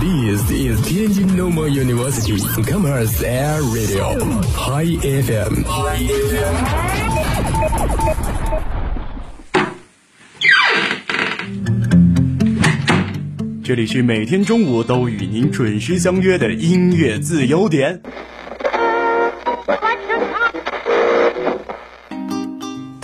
This is Tianjin Normal University Commerce Air Radio High FM。这里是每天中午都与您准时相约的音乐自由点。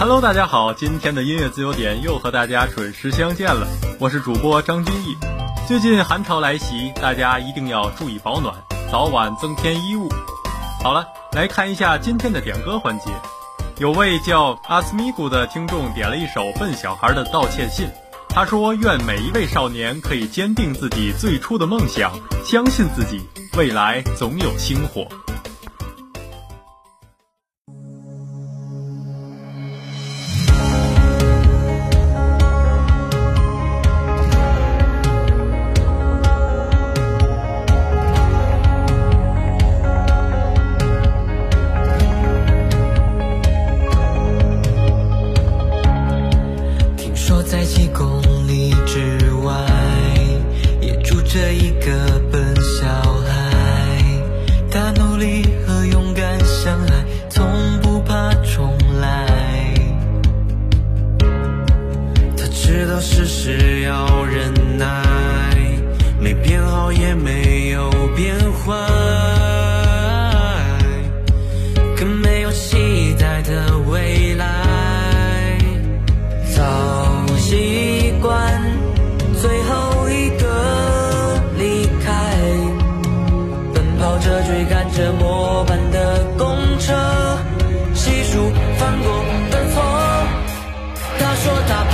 Hello，大家好，今天的音乐自由点又和大家准时相见了，我是主播张君毅。最近寒潮来袭，大家一定要注意保暖，早晚增添衣物。好了，来看一下今天的点歌环节。有位叫阿斯米古的听众点了一首笨小孩的道歉信，他说：“愿每一位少年可以坚定自己最初的梦想，相信自己，未来总有星火。”没变好也没有变坏。更没有期待的未来。早习惯最后一个离开，奔跑着追赶着末班的公车，细数犯过的错。他说他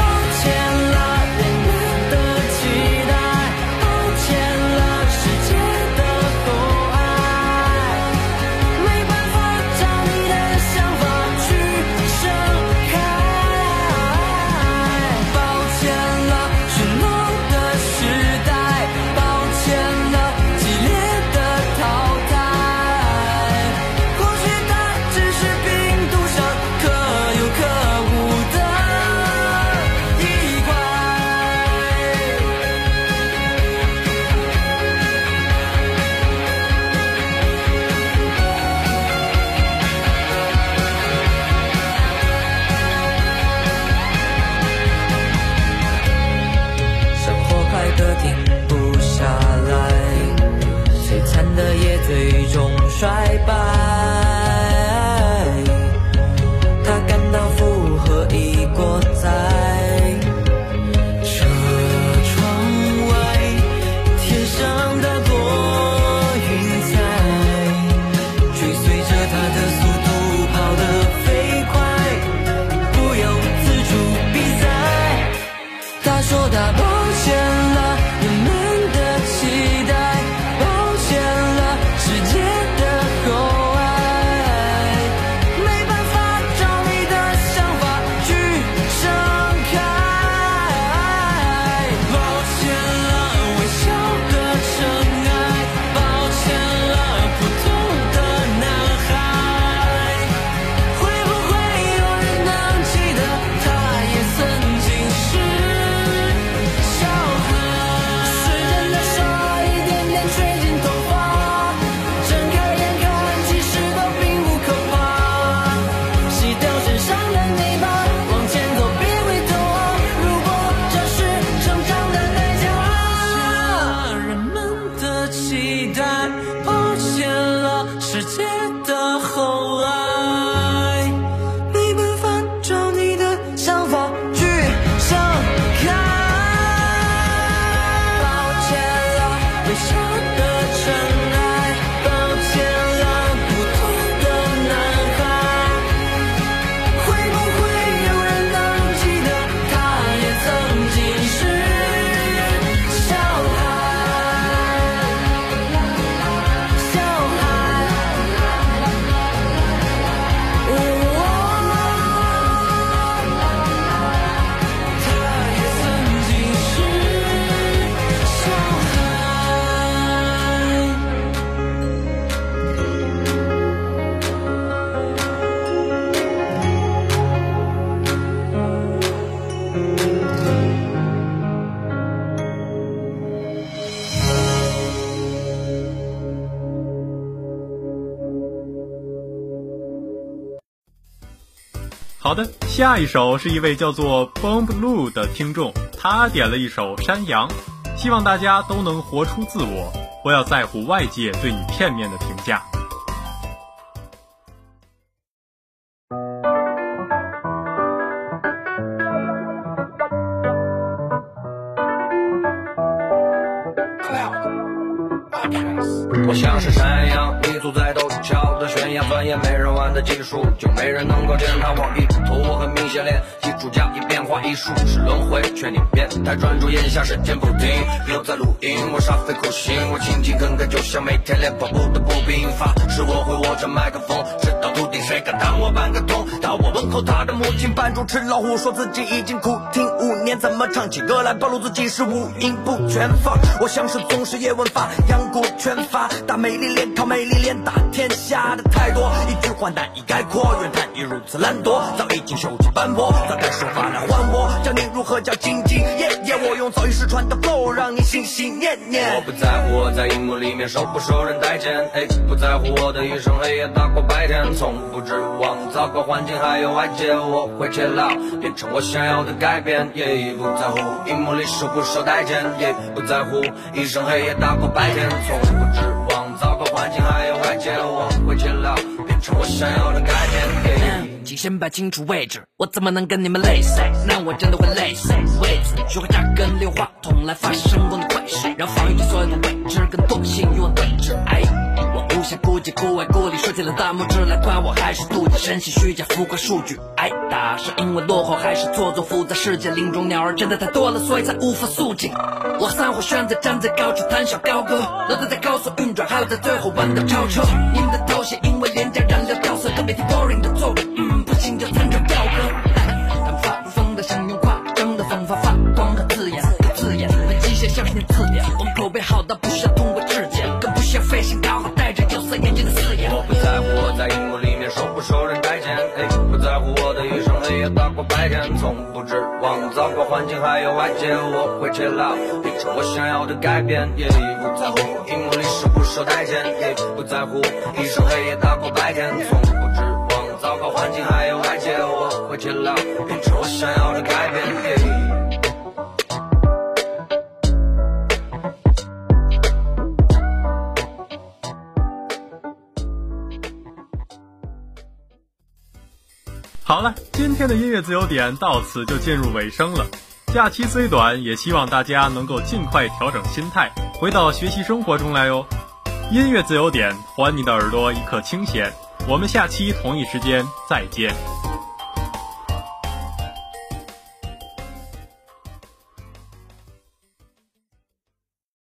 好的，下一首是一位叫做 Bomb Blue 的听众，他点了一首《山羊》，希望大家都能活出自我，不要在乎外界对你片面的评价。我像是山羊，你坐在陡峭的悬崖，钻研没人玩的技术，就没人能够践踏我意图。我很明显练，基础加以变化，艺术是轮回，劝你别太专注，眼下时间不停，留在录音，我煞费苦心，我勤勤恳恳，就像每天练跑步的步兵。发誓我会握着麦克风，谁敢挡我半个钟？当我问候他的母亲，扮猪吃老虎，说自己已经苦听五年，怎么唱起歌来暴露自己是五音不全？放我像是宗师叶问发，阳骨全发，打美丽脸靠美丽脸打天下的太多，一句话难以概括，怨叹你如此懒惰，早已经锈迹斑驳，早该说法来还我，教你如何叫兢兢业业，我用早已失传的 flow 让你心心念念。我不在乎我在荧幕里面受不受人待见，哎，不在乎我的一生黑夜大过白天，从不指望糟糕环境还有外界，我会切老，变成我想要的改变，也不在乎荧幕里受不受待见，也不在乎一生黑夜大过白天，从不指望糟糕环境还有外界，我会切老，变成我想要的改变。请先摆清楚位置，我怎么能跟你们类似？那我真的会累死。位子，学会扎根，利用话筒来发射成功的窥视，让防御对所有的未知跟惰性与我对峙。哎，我无暇顾及孤外孤，起了大拇指来夸我，还是妒忌深信虚假浮夸数据？挨打是因为落后，还是错综复杂世界林中鸟儿真的太多了，所以才无法肃静。我三会选择站在高处谈笑高歌，脑袋在高速运转，还要在最后弯道超车。你们的头衔因为不在乎我的一生黑夜大过白天，从不指望糟糕环境还有外界，我会勤劳，变成我想要的改变，也不在乎一幕历史不受待见，也不在乎一生黑夜大过白天，从不指望糟糕环境还有外界，我会勤劳，变成我想要的改今天的音乐自由点到此就进入尾声了。假期虽短，也希望大家能够尽快调整心态，回到学习生活中来哟。音乐自由点，还你的耳朵一刻清闲。我们下期同一时间再见。